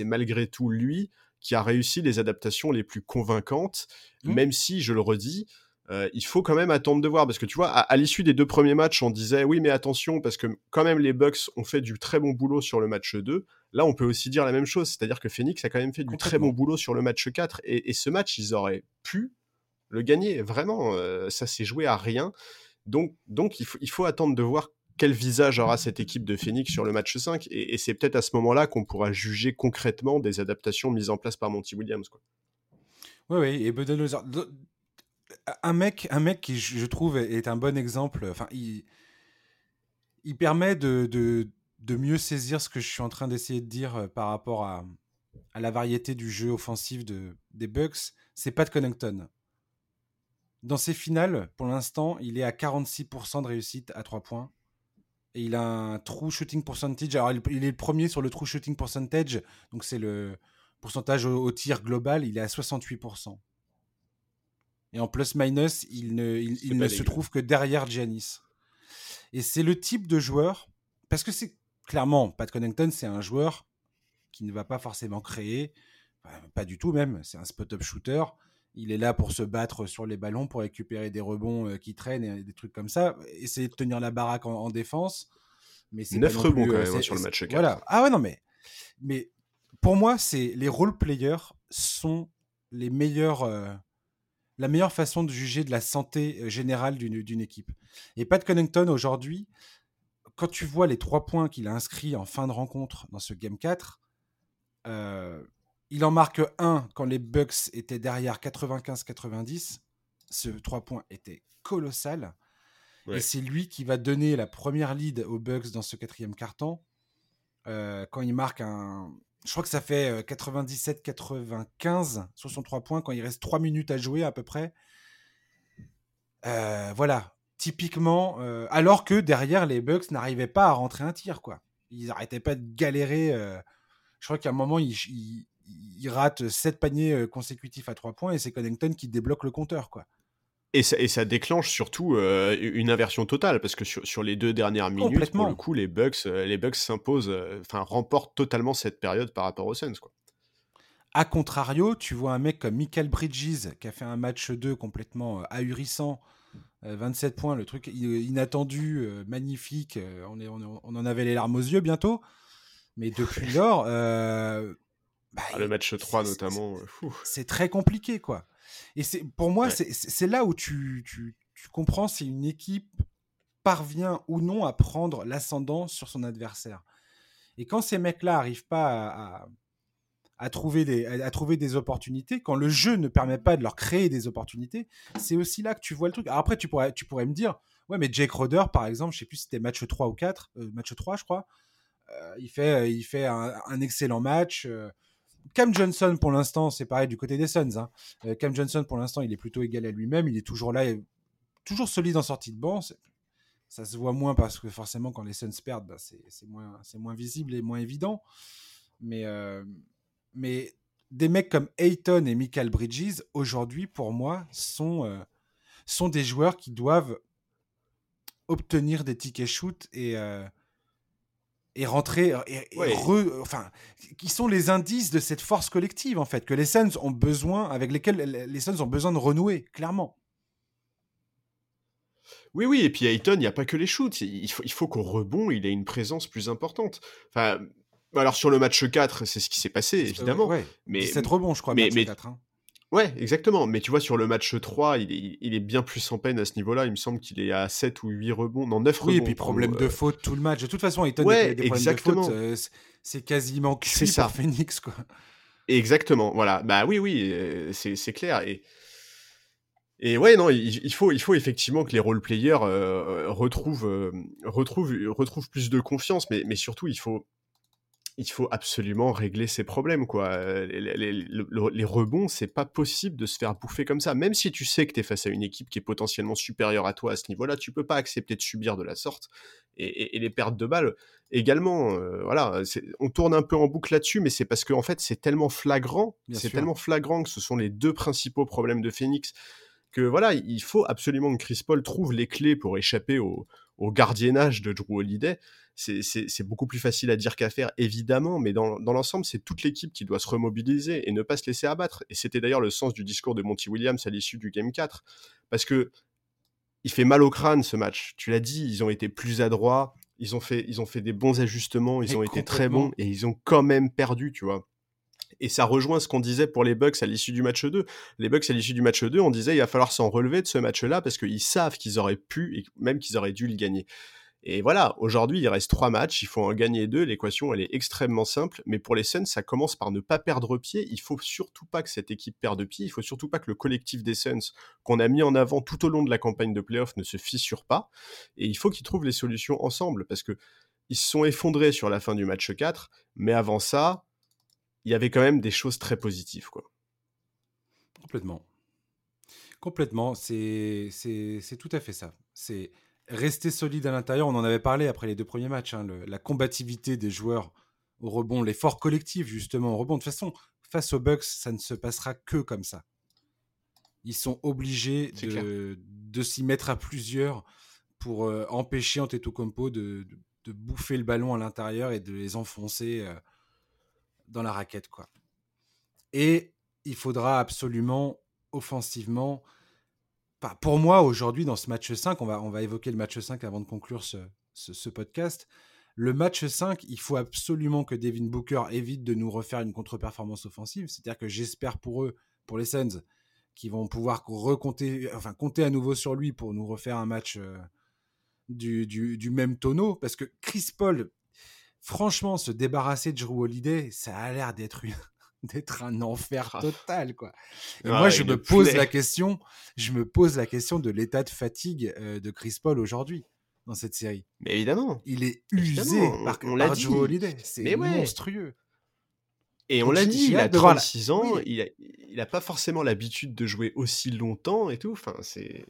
malgré tout lui qui a réussi les adaptations les plus convaincantes, mmh. même si, je le redis, euh, il faut quand même attendre de voir parce que tu vois, à, l'issue des deux premiers matchs, on disait oui, mais attention parce que quand même les Bucks ont fait du très bon boulot sur le match 2. Là, on peut aussi dire la même chose, c'est-à-dire que Phoenix a quand même fait du très bon boulot sur le match 4 et, ce match, ils auraient pu le gagner. Vraiment, euh, ça s'est joué à rien. Donc, donc il, faut, il faut attendre de voir quel visage aura cette équipe de Phoenix sur le match 5 et, c'est peut-être à ce moment-là qu'on pourra juger concrètement des adaptations mises en place par Monty Williams. Oui, oui, et un mec, un mec qui, je trouve, est un bon exemple. Enfin, il, permet de, mieux saisir ce que je suis en train d'essayer de dire euh, par rapport à, la variété du jeu offensif de, des Bucks. C'est Pat Connington. Dans ses finales, pour l'instant, il est à 46% de réussite à 3 points. Et il a un true shooting percentage. Alors, il est le premier sur le true shooting percentage. Donc, c'est le pourcentage au, au tir global. Il est à 68%. Et en plus-minus, il ne, il, ne se trouve que derrière Giannis. Et c'est le type de joueur, parce que c'est clairement, Pat Connington, c'est un joueur qui ne va pas forcément créer, pas du tout même, c'est un spot-up shooter. Il est là pour se battre sur les ballons, pour récupérer des rebonds euh, qui traînent et des trucs comme ça, essayer de tenir la baraque en, défense. Mais c'est 9 rebonds quand euh, même hein, sur le match 4. Voilà. Ah ouais, non, mais, mais pour moi, c'est les role players sont les meilleurs. Euh, la meilleure façon de juger de la santé générale d'une équipe. Et Pat Connington, aujourd'hui, quand tu vois les trois points qu'il a inscrits en fin de rencontre dans ce Game 4, il en marque un quand les Bucks étaient derrière 95-90. Ce trois points était colossal. Et c'est lui qui va donner la première lead aux Bucks dans ce quatrième carton. quand il marque un, je crois que ça fait 97-95, 63 points quand il reste 3 minutes à jouer à peu près. Euh, voilà, typiquement, euh, alors que derrière les Bucks n'arrivaient pas à rentrer un tir, quoi. Ils n'arrêtaient pas de galérer. Euh, je crois qu'à un moment, ils, ils, ratent 7 paniers consécutifs à 3 points et c'est Connington qui débloque le compteur, quoi. Et ça, et ça, déclenche surtout euh, une inversion totale parce que sur, sur, les deux dernières minutes, pour le coup, les Bucks, euh, les Bucks s'imposent, euh, enfin remportent totalement cette période par rapport aux Suns. Quoi. A contrario, tu vois un mec comme Michael Bridges qui a fait un match 2 complètement ahurissant, 27 points, le truc inattendu, magnifique, on, est, on, en avait les larmes aux yeux bientôt. Mais depuis lors, bah, ah, le match 3 notamment, c'est très compliqué quoi. Et c'est pour moi, c'est là où tu, tu, tu comprends si une équipe parvient ou non à prendre l'ascendant sur son adversaire. Et quand ces mecs-là n'arrivent pas à, à, trouver des, à, trouver des opportunités, quand le jeu ne permet pas de leur créer des opportunités, c'est aussi là que tu vois le truc. Alors après, tu pourrais, tu pourrais me dire, ouais, mais Jake Roder, par exemple, je sais plus si c'était match 3 ou 4, euh, match 3, je crois, euh, il fait, il fait un, excellent match. Euh. Cam Johnson, pour l'instant, c'est pareil du côté des Suns. Hein. Cam Johnson, pour l'instant, il est plutôt égal à lui-même. Il est toujours là, toujours solide en sortie de banc ça se voit moins parce que forcément quand les Suns perdent, bah, c'est moins, visible et moins évident. Mais, euh, mais des mecs comme Ayton et Michael Bridges, aujourd'hui, pour moi, sont, euh, des joueurs qui doivent obtenir des tickets shoot et, euh, et rentrer, et, enfin, qui sont les indices de cette force collective, en fait, que les Suns ont besoin, avec lesquels les Suns ont besoin de renouer, clairement. Oui, oui, et puis Ayton, il n'y a pas que les shoots. Il faut, il faut qu'au rebond, il ait une présence plus importante. Enfin, alors sur le match 4, c'est ce qui s'est passé, évidemment. Ouais, mais, 17 rebonds, je crois, mais, match 4. Hein. Ouais, exactement. Mais tu vois, sur le match 3, il est, il est bien plus en peine à ce niveau-là. Il me semble qu'il est à 7 ou 8 rebonds. Non, 9 rebonds. Oui, et puis problème de euh. faute tout le match. De toute façon, Ayton ouais, des, exactement. de faute. c'est quasiment cuit ça. Phoenix, quoi. Exactement, voilà. Bah oui, oui, euh, c'est clair. Et et ouais, non, il, faut, il faut effectivement que les role-players euh, retrouvent, euh, retrouvent, retrouvent plus de confiance, mais, mais surtout, il faut, il faut absolument régler ces problèmes, quoi. Les, les, rebonds, c'est pas possible de se faire bouffer comme ça. Même si tu sais que tu es face à une équipe qui est potentiellement supérieure à toi à ce niveau-là, tu peux pas accepter de subir de la sorte. Et, les pertes de balles également. Euh, voilà, on tourne un peu en boucle là-dessus, mais c'est parce que en fait, c'est tellement flagrant, c'est tellement flagrant que ce sont les deux principaux problèmes de Phoenix que voilà, il faut absolument que Chris Paul trouve les clés pour échapper au, gardiennage de Drew Holiday. C'est beaucoup plus facile à dire qu'à faire, évidemment, mais dans, l'ensemble, c'est toute l'équipe qui doit se remobiliser et ne pas se laisser abattre. Et c'était d'ailleurs le sens du discours de Monty Williams à l'issue du Game 4. Parce que il fait mal au crâne ce match. Tu l'as dit, ils ont été plus adroits, ils ont fait, ils ont fait des bons ajustements, ils ont été très bons et ils ont quand même perdu, tu vois. Et ça rejoint ce qu'on disait pour les Bucks à l'issue du match 2. Les Bucks à l'issue du match 2, on disait il va falloir s'en relever de ce match-là parce qu'ils savent qu'ils auraient pu et même qu'ils auraient dû le gagner. Et voilà, aujourd'hui, il reste trois matchs, il faut en gagner deux. L'équation, elle est extrêmement simple. Mais pour les Suns, ça commence par ne pas perdre pied. Il faut surtout pas que cette équipe perde pied. Il faut surtout pas que le collectif des Suns, qu'on a mis en avant tout au long de la campagne de playoff, ne se fissure pas. Et il faut qu'ils trouvent les solutions ensemble parce que ils se sont effondrés sur la fin du match 4. Mais avant ça, il y avait quand même des choses très positives. Quoi. Complètement. Complètement, c'est tout à fait ça. Rester solide à l'intérieur. On en avait parlé après les deux premiers matchs. Hein, la combativité des joueurs au rebond, l'effort collectif justement au rebond. De toute façon, face aux Bucks, ça ne se passera que comme ça. Ils sont obligés de, de s'y mettre à plusieurs pour euh, empêcher Antetokounmpo de, de, de, bouffer le ballon à l'intérieur et de les enfoncer euh, dans la raquette. Quoi. Et il faudra absolument, offensivement, pour moi, aujourd'hui, dans ce match 5, on va, évoquer le match 5 avant de conclure ce, podcast. Le match 5, il faut absolument que Devin Booker évite de nous refaire une contre-performance offensive. C'est-à-dire que j'espère pour eux, pour les Suns, qu'ils vont pouvoir recompter, enfin, compter à nouveau sur lui pour nous refaire un match euh, du, même tonneau. Parce que Chris Paul, franchement, se débarrasser de Drew Holiday, ça a l'air d'être d'être un enfer ah. total quoi. Et moi je me pose la question, je me pose la question de l'état de fatigue euh, de Chris Paul aujourd'hui dans cette série. Mais évidemment. Il est usé par, on, par Holiday, c'est monstrueux. Et on l'a dit, il a 36 ans, il, a, pas forcément l'habitude de jouer aussi longtemps et tout. Enfin, c'est,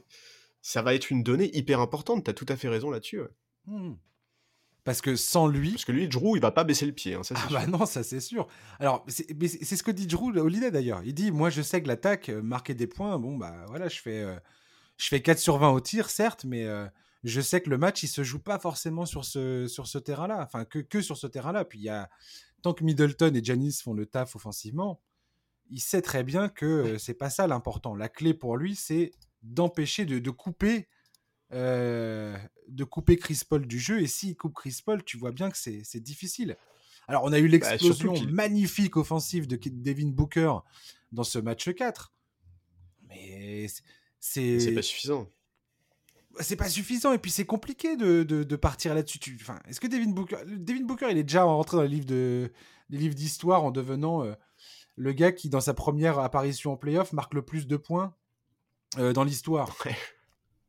ça va être une donnée hyper importante. Tu as tout à fait raison là-dessus. Mmh. Parce que sans lui. Parce que lui, Drew, il va pas baisser le pied. Hein, ah bah non, ça c'est sûr. Alors, c'est ce que dit Drew Holiday d'ailleurs. Il dit Moi, je sais que l'attaque, euh, marquer des points, bon, bah voilà, je fais, euh, je fais 4 sur 20 au tir, certes, mais euh, je sais que le match, il se joue pas forcément sur ce, sur ce terrain-là. Enfin, que, que sur ce terrain-là. Puis il y a. Tant que Middleton et Janice font le taf offensivement, il sait très bien que c'est pas ça l'important. La clé pour lui, c'est d'empêcher de, couper de couper Chris Paul du jeu. Et s'il coupe Chris Paul, tu vois bien que c'est difficile. Alors, on a eu bah, l'explosion magnifique offensive de Devin Booker dans ce match 4. Mais c'est. C'est pas suffisant. C'est pas suffisant et puis c'est compliqué de, de, partir là-dessus. Enfin, est-ce que Devin Booker, Devin Booker, il est déjà rentré dans les livres de, les livres d'histoire en devenant euh, le gars qui, dans sa première apparition en playoff, marque le plus de points euh, dans l'histoire.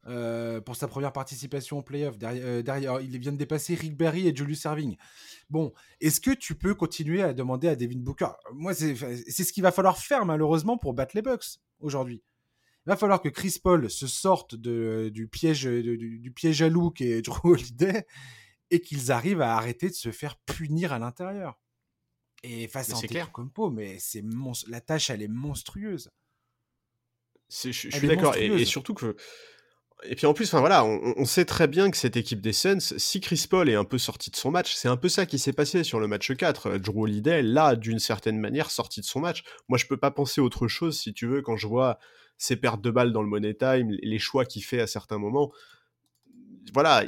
Euh, pour sa première participation au playoff. Derrière, derrière, il vient de dépasser Rick Berry et Julius Serving. Bon, est-ce que tu peux continuer à demander à Devin Booker? Moi, c'est ce qu'il va falloir faire malheureusement pour battre les Bucks aujourd'hui. Il va falloir que Chris Paul se sorte de, du, piège, du, piège à loup qui est Drew Holiday et qu'ils arrivent à arrêter de se faire punir à l'intérieur. Et face à Antetokounmpo, mais c'est la tâche, elle est monstrueuse. je, suis d'accord. Et, surtout que et puis en plus, enfin voilà, on, sait très bien que cette équipe des Suns, si Chris Paul est un peu sorti de son match, c'est un peu ça qui s'est passé sur le match 4. Drew Holiday, là, d'une certaine manière, sorti de son match. Moi, je peux pas penser autre chose, si tu veux, quand je vois ses pertes de balles dans le Money Time, les choix qu'il fait à certains moments. Voilà,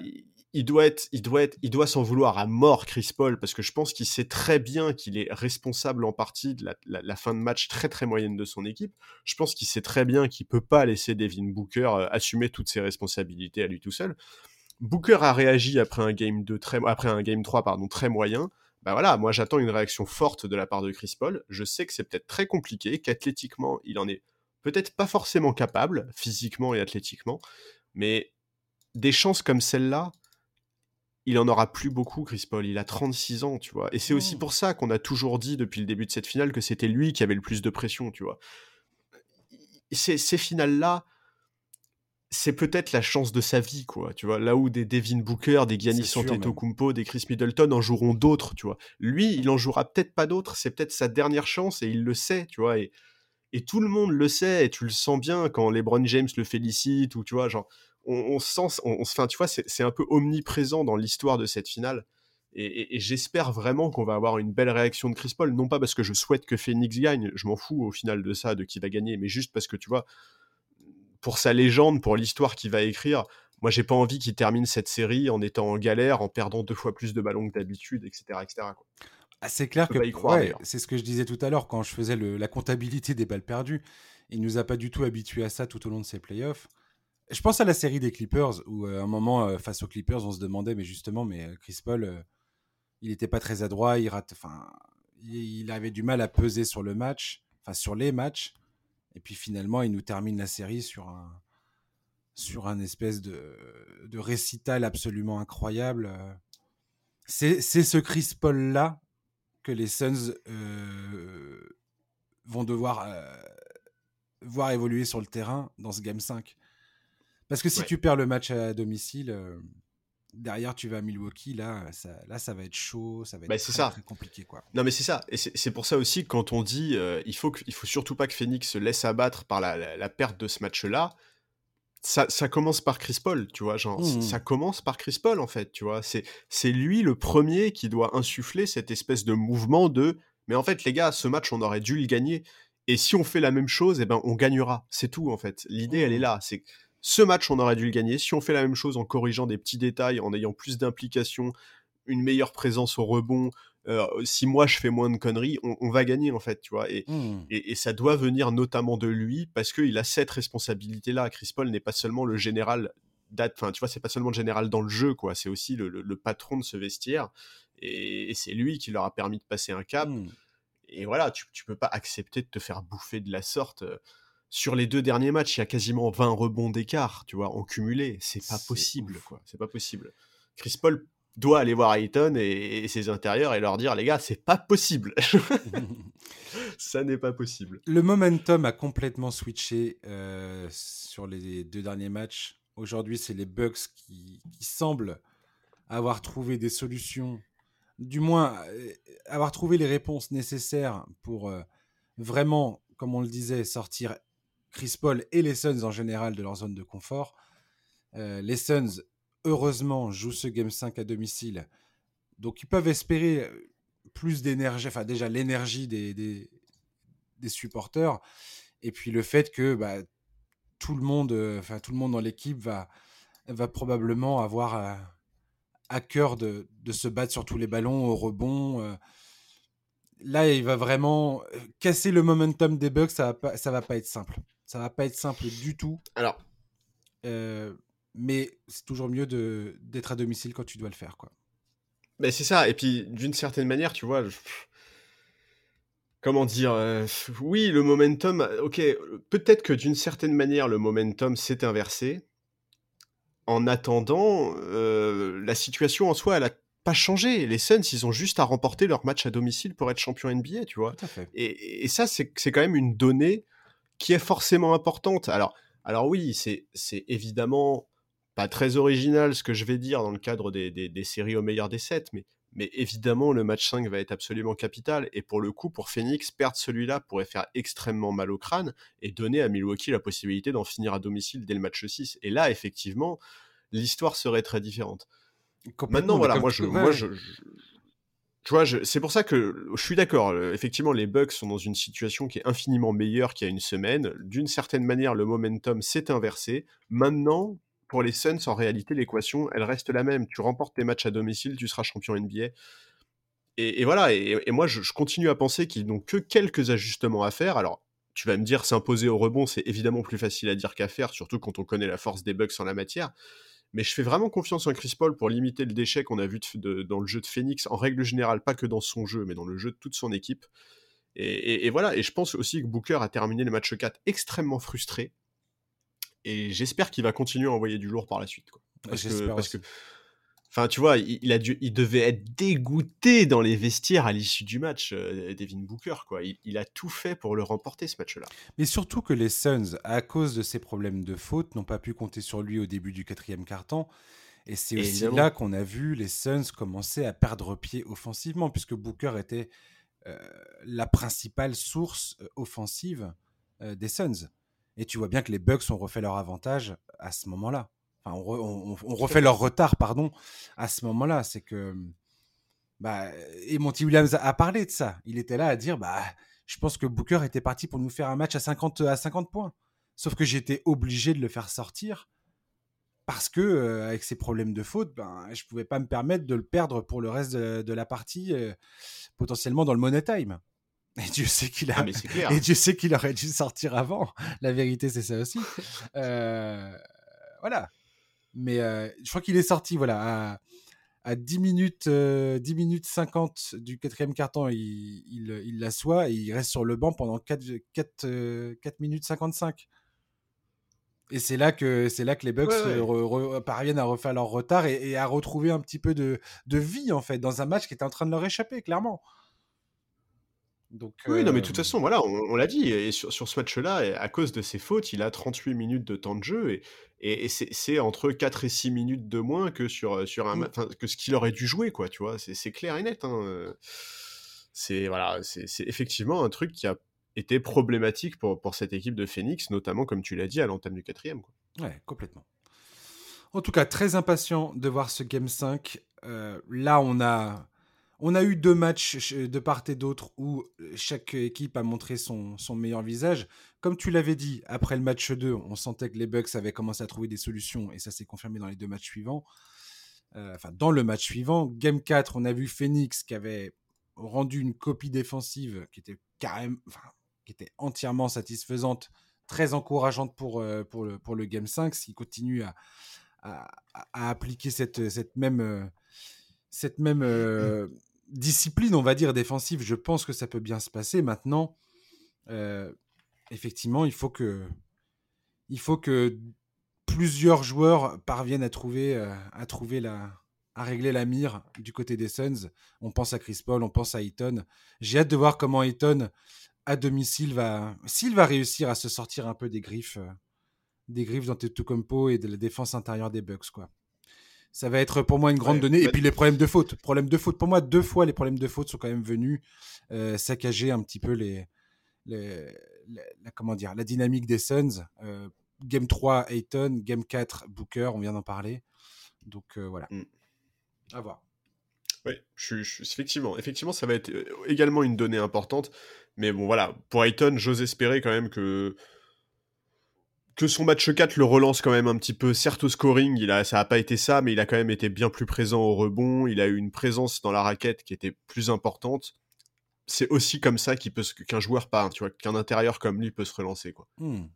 il doit être, il doit être, il doit s'en vouloir à mort, Chris Paul, parce que je pense qu'il sait très bien qu'il est responsable en partie de la, fin de match très très moyenne de son équipe. Je pense qu'il sait très bien qu'il peut pas laisser Devin Booker euh, assumer toutes ses responsabilités à lui tout seul. Booker a réagi après un game 2 très, après un game 3 pardon très moyen. Bah voilà, moi j'attends une réaction forte de la part de Chris Paul. Je sais que c'est peut-être très compliqué, qu'athlétiquement il en est peut-être pas forcément capable, physiquement et athlétiquement, mais des chances comme celle-là, il en aura plus beaucoup, Chris Paul. Il a 36 ans, tu vois. Et c'est aussi mmh. pour ça qu'on a toujours dit depuis le début de cette finale que c'était lui qui avait le plus de pression, tu vois. Ces, ces finales-là, c'est peut-être la chance de sa vie, quoi. Tu vois, là où des Devin Booker, des Giannis Antetokounmpo, des Chris Middleton en joueront d'autres, tu vois. Lui, il en jouera peut-être pas d'autres. C'est peut-être sa dernière chance et il le sait, tu vois. Et, et tout le monde le sait et tu le sens bien quand LeBron James le félicite ou tu vois, genre on, sent, on, enfin, tu vois, c'est un peu omniprésent dans l'histoire de cette finale. Et, j'espère vraiment qu'on va avoir une belle réaction de Chris Paul, non pas parce que je souhaite que Phoenix gagne, je m'en fous au final de ça, de qui va gagner, mais juste parce que tu vois, pour sa légende, pour l'histoire qu'il va écrire, moi j'ai pas envie qu'il termine cette série en étant en galère, en perdant deux fois plus de ballons que d'habitude, etc. etc. Ah, c'est clair que c'est ce que je disais tout à l'heure quand je faisais la comptabilité des balles perdues. Il nous a pas du tout habitués à ça tout au long de ses playoffs. Je pense à la série des Clippers où euh, à un moment euh, face aux Clippers on se demandait mais justement mais euh, Chris Paul il n'était pas très adroit, il rate enfin il avait du mal à peser sur le match, enfin sur les matchs et puis finalement il nous termine la série sur un sur un espèce de, de récital absolument incroyable. C'est ce Chris Paul là que les Suns vont devoir voir évoluer sur le terrain dans ce Game 5. Parce que si tu perds le match à domicile, euh, derrière tu vas à Milwaukee, là ça, là, ça va être chaud, ça va être bah, très, ça. très, compliqué. Quoi. Non, mais c'est ça. Et c'est pour ça aussi que quand on dit euh, il, faut il faut surtout pas que Phoenix se laisse abattre par la, la, perte de ce match-là, ça, ça, commence par Chris Paul, tu vois. Genre, mmh. ça commence par Chris Paul, en fait, tu vois. C'est lui le premier qui doit insuffler cette espèce de mouvement de mais en fait, les gars, ce match, on aurait dû le gagner. Et si on fait la même chose, eh ben, on gagnera. C'est tout, en fait. L'idée, elle est mmh. là. C'est ce match, on aurait dû le gagner. Si on fait la même chose en corrigeant des petits détails, en ayant plus d'implication, une meilleure présence au rebond, euh, si moi je fais moins de conneries, on, va gagner en fait, tu vois. Mmh. Et, et, ça doit venir notamment de lui parce qu'il a cette responsabilité-là. Chris Paul n'est pas seulement le général, enfin tu vois, c'est pas seulement le général dans le jeu, quoi. C'est aussi le, patron de ce vestiaire et, c'est lui qui leur a permis de passer un cap. Mmh. Et voilà, tu, tu peux pas accepter de te faire bouffer de la sorte. Sur les deux derniers matchs, il y a quasiment 20 rebonds d'écart, tu vois, en cumulé. C'est pas possible, quoi. C'est pas possible. Chris Paul doit aller voir Ayton et, ses intérieurs et leur dire, les gars, c'est pas possible. Ça n'est pas possible. Le momentum a complètement switché euh, sur les deux derniers matchs. Aujourd'hui, c'est les Bucks qui, semblent avoir trouvé des solutions, du moins euh, avoir trouvé les réponses nécessaires pour euh, vraiment, comme on le disait, sortir Chris Paul et les Suns en général de leur zone de confort. Euh, les Suns, heureusement, jouent ce Game 5 à domicile. Donc ils peuvent espérer euh, plus d'énergie, enfin déjà l'énergie des, des supporters. Et puis le fait que bah, tout le monde, enfin tout le monde dans l'équipe va, va probablement avoir à cœur de, se battre sur tous les ballons au rebond. là, il va vraiment casser le momentum des Bucks. Ça va ça va pas être simple. Ça va pas être simple du tout. Alors, mais c'est toujours mieux de d'être à domicile quand tu dois le faire, quoi. Mais c'est ça. Et puis, d'une certaine manière, tu vois, comment dire, oui, le momentum. Ok, peut-être que d'une certaine manière, le momentum s'est inversé. En attendant, la situation en soi, elle a pas changé. Les Suns, ils ont juste à remporter leur match à domicile pour être champion NBA, tu vois. Et, et, ça, c'est quand même une donnée qui est forcément importante. Alors, alors oui, c'est évidemment pas très original ce que je vais dire dans le cadre des, des, séries au meilleur des 7, mais, mais évidemment, le match 5 va être absolument capital. Et pour le coup, pour Phoenix, perdre celui-là pourrait faire extrêmement mal au crâne et donner à Milwaukee la possibilité d'en finir à domicile dès le match 6. Et là, effectivement, l'histoire serait très différente. Maintenant, voilà, moi je, moi, je, tu vois, c'est pour ça que je suis d'accord. Effectivement, les Bucks sont dans une situation qui est infiniment meilleure qu'il y a une semaine. D'une certaine manière, le momentum s'est inversé. Maintenant, pour les Suns, en réalité, l'équation, elle reste la même. Tu remportes tes matchs à domicile, tu seras champion NBA. Et, voilà, et, moi, je, continue à penser qu'ils n'ont que quelques ajustements à faire. Alors, tu vas me dire, s'imposer au rebond, c'est évidemment plus facile à dire qu'à faire, surtout quand on connaît la force des Bucks en la matière. Mais je fais vraiment confiance en Chris Paul pour limiter le déchet qu'on a vu dans le jeu de Phoenix, en règle générale, pas que dans son jeu, mais dans le jeu de toute son équipe. Et, voilà, et je pense aussi que Booker a terminé le match 4 extrêmement frustré. Et j'espère qu'il va continuer à envoyer du lourd par la suite. Parce, que, parce que, Enfin, tu vois, il, a dû, il devait être dégoûté dans les vestiaires à l'issue du match, euh, Devin Booker. Quoi. Il, a tout fait pour le remporter, ce match-là. Mais surtout que les Suns, à cause de ses problèmes de faute, n'ont pas pu compter sur lui au début du quatrième quart-temps. Et c'est aussi là qu'on a vu les Suns commencer à perdre pied offensivement, puisque Booker était euh, la principale source euh, offensive des Suns. Et tu vois bien que les Bucks ont refait leur avantage à ce moment-là on, refait leur retard, pardon, à ce moment-là. C'est que, bah, et Monty Williams a, parlé de ça. Il était là à dire, bah, je pense que Booker était parti pour nous faire un match à 50, à 50 points. Sauf que j'étais obligé de le faire sortir parce que, euh, avec ses problèmes de faute, ben, je pouvais pas me permettre de le perdre pour le reste de, la partie, euh, potentiellement dans le Money Time. Et Dieu sait qu'il a. Ah, et Dieu sait qu'il aurait dû sortir avant. La vérité, c'est ça aussi. Euh, voilà. Mais euh, je crois qu'il est sorti voilà, à, à 10, minutes, 10 euh, minutes 50 du quatrième carton. Il, il, il l'assoit et il reste sur le banc pendant 4, 4, 4 minutes 55. Et c'est là que c'est là que les Bucks parviennent à refaire leur retard et, et, à retrouver un petit peu de, de, vie en fait dans un match qui était en train de leur échapper clairement oui, non, mais de toute façon, voilà, on, l'a dit, et sur, ce match-là, à cause de ses fautes, il a 38 minutes de temps de jeu, et, et, c'est entre 4 et 6 minutes de moins que, sur, sur un, mmh. que ce qu'il aurait dû jouer, quoi, tu vois, c'est clair et net. Hein. C'est voilà, c'est effectivement un truc qui a été problématique pour, pour cette équipe de Phoenix, notamment, comme tu l'as dit, à l'entame du quatrième. Quoi. Ouais, complètement. En tout cas, très impatient de voir ce Game 5. là, on a on a eu deux matchs de part et d'autre où euh, chaque équipe a montré son, meilleur visage. Comme tu l'avais dit, après le match 2, on sentait que les Bucks avaient commencé à trouver des solutions et ça s'est confirmé dans les deux matchs suivants. Euh, enfin, dans le match suivant, Game 4, on a vu Phoenix qui avait rendu une copie défensive qui était entièrement satisfaisante, très encourageante pour, euh, le, Game 5, s'il continue à, appliquer cette même discipline, on va dire, défensive, je pense que ça peut bien se passer. Maintenant, euh, effectivement, il faut que, plusieurs joueurs parviennent à trouver, euh, à trouver la, à régler la mire du côté des Suns. On pense à Chris Paul, on pense à Eaton. J'ai hâte de voir comment Eaton, à domicile, va, s'il va réussir à se sortir un peu des griffes, euh, des griffes d'Antetokounmpo et de la défense intérieure des Bucks, quoi ça va être pour moi une grande donnée. Et puis les problèmes de faute. Problèmes de faute. Pour moi, deux fois, les problèmes de faute sont quand même venus euh, saccager un petit peu les, la, comment dire, la dynamique des Suns. Euh, game 3, Ayton. Game 4, Booker. On vient d'en parler. Donc euh, voilà. Mm. À voir. Oui, je, effectivement, effectivement, ça va être également une donnée importante. Mais bon, voilà, pour Ayton, j'ose espérer quand même que que son match 4 le relance quand même un petit peu. Certes, au scoring, il a, ça n'a pas été ça, mais il a quand même été bien plus présent au rebond. Il a eu une présence dans la raquette qui était plus importante. C'est aussi comme ça qu'un joueur, pas, tu vois, qu'un intérieur comme lui peut se relancer. Quoi. Hmm.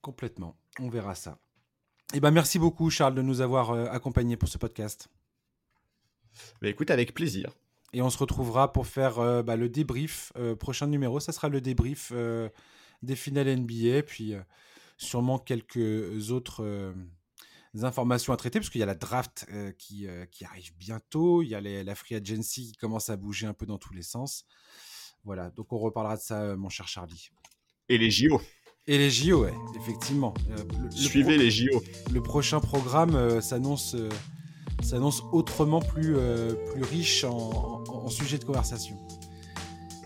Complètement. On verra ça. Eh ben, merci beaucoup, Charles, de nous avoir euh, accompagnés pour ce podcast. Bah, écoute, avec plaisir. Et on se retrouvera pour faire euh, bah, le débrief. Euh, prochain numéro, ça sera le débrief des finales NBA. Puis sûrement quelques autres euh, informations à traiter, parce qu'il y a la draft euh, qui, euh, qui, arrive bientôt, il y a la free agency qui commence à bouger un peu dans tous les sens. Voilà, donc on reparlera de ça, mon cher Charlie. Et les JO. Et les JO, ouais, effectivement. Suivez les JO. Le prochain programme s'annonce s'annonce autrement plus, plus riche en, en, sujet de conversation.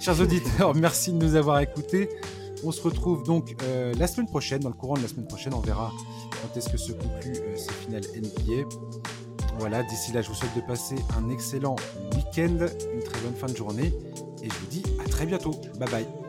Chers auditeurs, merci de nous avoir écoutés. On se retrouve donc euh, la semaine prochaine, dans le courant de la semaine prochaine, on verra quand est-ce que se conclut euh, ce final NBA. Voilà, d'ici là, je vous souhaite de passer un excellent week-end, une très bonne fin de journée, et je vous dis à très bientôt. Bye bye.